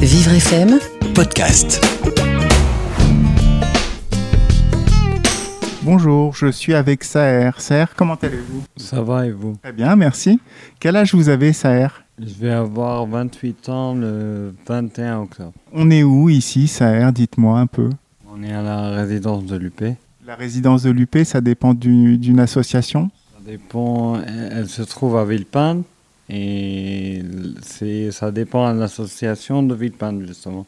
Vivre FM, podcast. Bonjour, je suis avec Saher. Saher, comment allez-vous? Ça va et vous? Très bien, merci. Quel âge vous avez, Saher? Je vais avoir 28 ans le 21 octobre. On est où ici, Saher? Dites-moi un peu. On est à la résidence de l'UP. La résidence de l'UP, ça dépend du- d'une association? Ça dépend, elle elle se trouve à Villepinte et ça dépend de l'association de Villepinte justement.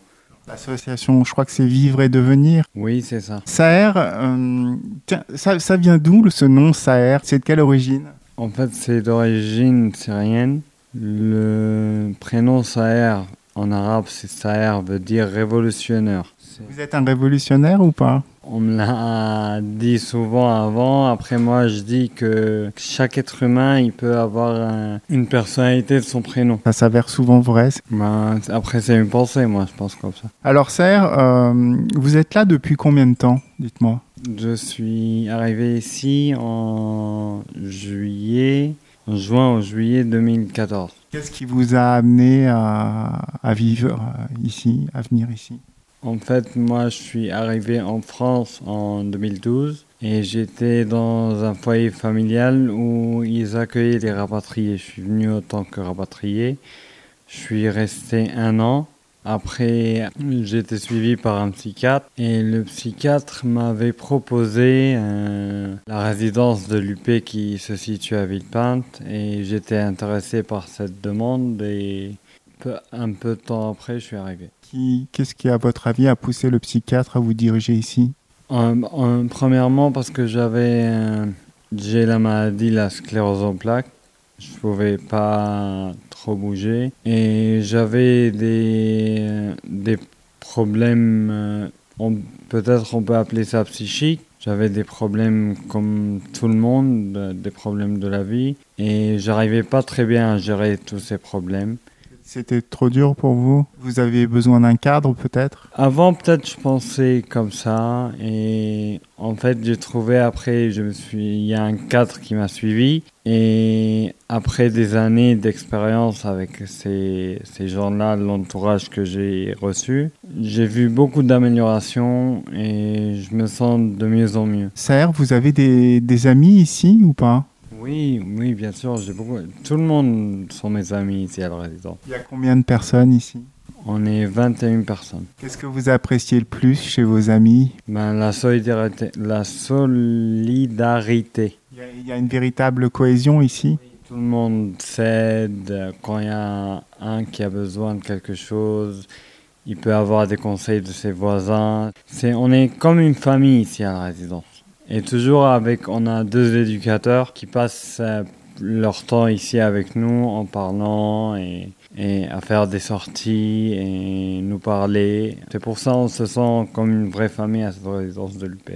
L'association, je crois que c'est Vivre et Devenir. Oui, c'est ça. Saher, euh, tiens, ça, ça vient d'où ce nom Saher? C'est de quelle origine? En fait, c'est d'origine syrienne. Le prénom Saher en arabe, c'est Saher, veut dire révolutionnaire. Vous êtes un révolutionnaire ou pas? On me l'a dit souvent avant. Après, moi, je dis que chaque être humain, il peut avoir un- une personnalité de son prénom. Ça s'avère souvent vrai. Ben, après, c'est une pensée, moi, je pense comme ça. Alors Saher, euh, vous êtes là depuis combien de temps Dites-moi? Je suis arrivé ici en juillet, en juin ou juillet 2014. Qu'est-ce qui vous a amené à, à vivre euh, ici, à venir ici? En fait, moi, je suis arrivé en France en 2012 et j'étais dans un foyer familial où ils accueillaient les rapatriés. Je suis venu en tant que rapatrié. Je suis resté un an. Après, été suivi par un psychiatre et le psychiatre m'avait proposé euh, la résidence de l'UP qui se situe à Villepinte et j'étais intéressé par cette demande et peu- un peu de temps après, je suis arrivé. Qu'est-ce qui, à votre avis, a poussé le psychiatre à vous diriger ici? En- en- premièrement parce que j'avais euh, j'ai la maladie la sclérose en plaques. Je pouvais pas trop bouger. Et j'avais des euh, des problèmes euh, peut-être on peut appeler ça psychique j'avais des problèmes comme tout le monde euh, des problèmes de la vie. Et j'arrivais pas très bien à gérer tous ces problèmes C'était trop dur pour vous? Vous avez besoin d'un cadre peut-être? Avant, peut-être, je pensais comme ça. Et en fait, j'ai trouvé après, je me suis, il y a un cadre qui m'a suivi. Et après des années d'expérience avec ces, ces gens-là, l'entourage que j'ai reçu, j'ai vu beaucoup d'améliorations et je me sens de mieux en mieux. Saher, vous avez des, des amis ici ou pas? Oui, oui, bien sûr, j'ai beaucoup. Tout le monde sont mes amis ici à la résidence. Il y a combien de personnes ici? On est 21 personnes. Qu'est-ce que vous appréciez le plus chez vos amis? Ben, la solidarité, la solidarité. il y, a, il y a une véritable cohésion ici? Tout le monde s'aide quand il y a un qui a besoin de quelque chose. Il peut avoir des conseils de ses voisins. C'est, on est comme une famille ici à la résidence. Et toujours avec, on a deux éducateurs qui passent euh, leur temps ici avec nous en parlant et, et à faire des sorties et nous parler. C'est pour ça qu'on se sent comme une vraie famille à cette résidence de l'UP.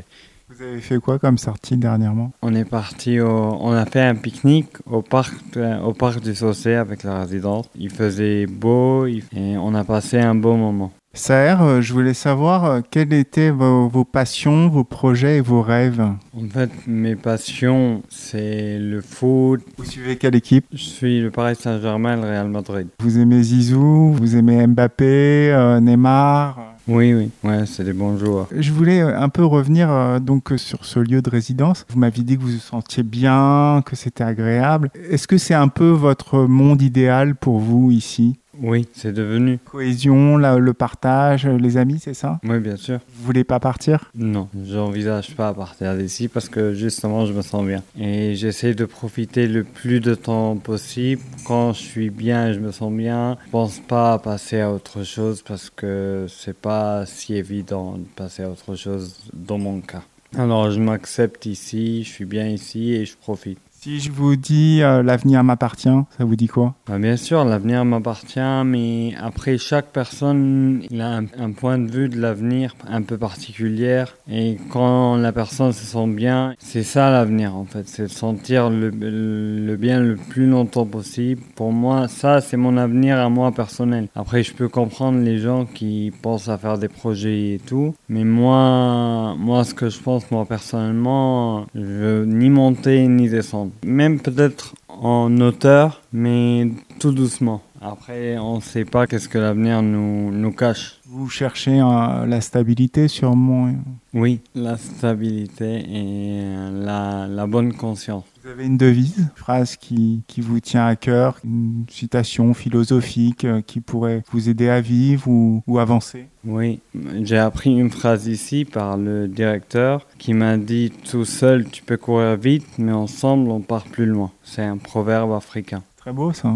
Vous avez fait quoi comme sortie dernièrement? On est parti au, on a fait un pique-nique au parc, euh, au parc du Saucé avec la résidence. Il faisait beau et on a passé un beau moment. Saher, euh, je voulais savoir euh, quelles étaient vos, vos passions, vos projets et vos rêves? En fait, mes passions, c'est le foot. Vous suivez quelle équipe? Je suis le Paris Saint-Germain, le Real Madrid. Vous aimez Zizou? Vous aimez Mbappé euh, Neymar? Oui, oui, ouais, c'est des bons joueurs. Je voulais un peu revenir euh, donc sur ce lieu de résidence. Vous m'aviez dit que vous vous sentiez bien, que c'était agréable. Est-ce que c'est un peu votre monde idéal pour vous ici? Oui, c'est devenu. Cohésion, la- le partage, euh, les amis, c'est ça? Oui, bien sûr. Vous voulez pas partir? Non, j'envisage pas à partir d'ici parce que justement je me sens bien. Et j'essaie de profiter le plus de temps possible. Quand je suis bien et je me sens bien, je pense pas à passer à autre chose parce que c'est pas si évident de passer à autre chose dans mon cas. Alors je m'accepte ici, je suis bien ici et je profite. Si je vous dis euh, l'avenir m'appartient, ça vous dit quoi? Bah, bien sûr, l'avenir m'appartient, mais après, chaque personne il a un, point de vue de l'avenir un peu particulier. Et quand la personne se sent bien, c'est ça l'avenir en fait. C'est sentir le, le bien le plus longtemps possible. Pour moi, ça, c'est mon avenir à moi personnel. Après, je peux comprendre les gens qui pensent à faire des projets et tout. Mais moi, moi ce que je pense, moi personnellement, je veux ni monter ni descendre. Même peut-être en hauteur, mais tout doucement. Après, on ne sait pas qu'est-ce que l'avenir nous, nous cache. Vous cherchez euh, la stabilité sûrement? Oui, la stabilité et la, la bonne conscience. Vous avez une devise, une phrase qui, qui, vous tient à cœur, une citation philosophique euh, qui pourrait vous aider à vivre ou, ou avancer? Oui, j'ai appris une phrase ici par le directeur qui m'a dit Tout seul tu peux courir vite, mais ensemble on part plus loin. C'est un proverbe africain. Très beau ça.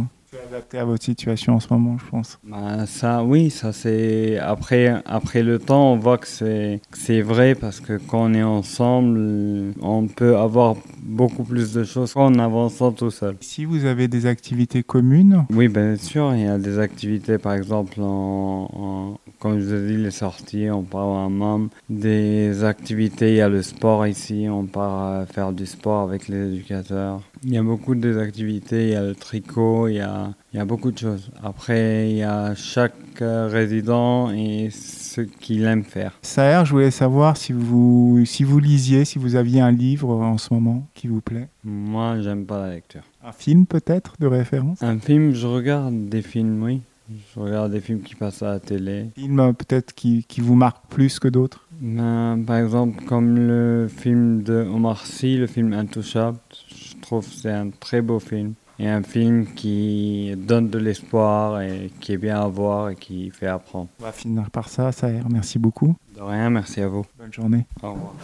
Adapté à votre situation en ce moment, je pense. Bah, ça, oui, ça c'est après après le temps, on voit que c'est c'est vrai parce que quand on est ensemble, on peut avoir beaucoup plus de choses qu'en avançant tout seul. Si vous avez des activités communes Oui, bien sûr, il y a des activités, par exemple, en, comme je vous ai dit, les sorties, on part en membre, des activités, il y a le sport ici, on part faire du sport avec les éducateurs. Il y a beaucoup d'activités, il y a le tricot, il y a, il y a beaucoup de choses. Après, il y a chaque résident et ce qu'il aime faire. Saher, je voulais savoir si vous, si vous lisiez, si vous aviez un livre en ce moment qui vous plaît. Moi, j'aime pas la lecture. Un film peut-être de référence? Un film, je regarde des films, oui. Je regarde des films qui passent à la télé. Films euh, peut-être qui, qui, vous marquent plus que d'autres ben, Par exemple, comme le film de Omar Sy, le film Intouchable, je trouve que c'est un très beau film. Et un film qui donne de l'espoir et qui est bien à voir et qui fait apprendre. On va finir par ça, Saher. Merci beaucoup. De rien, merci à vous. Bonne journée. Au revoir.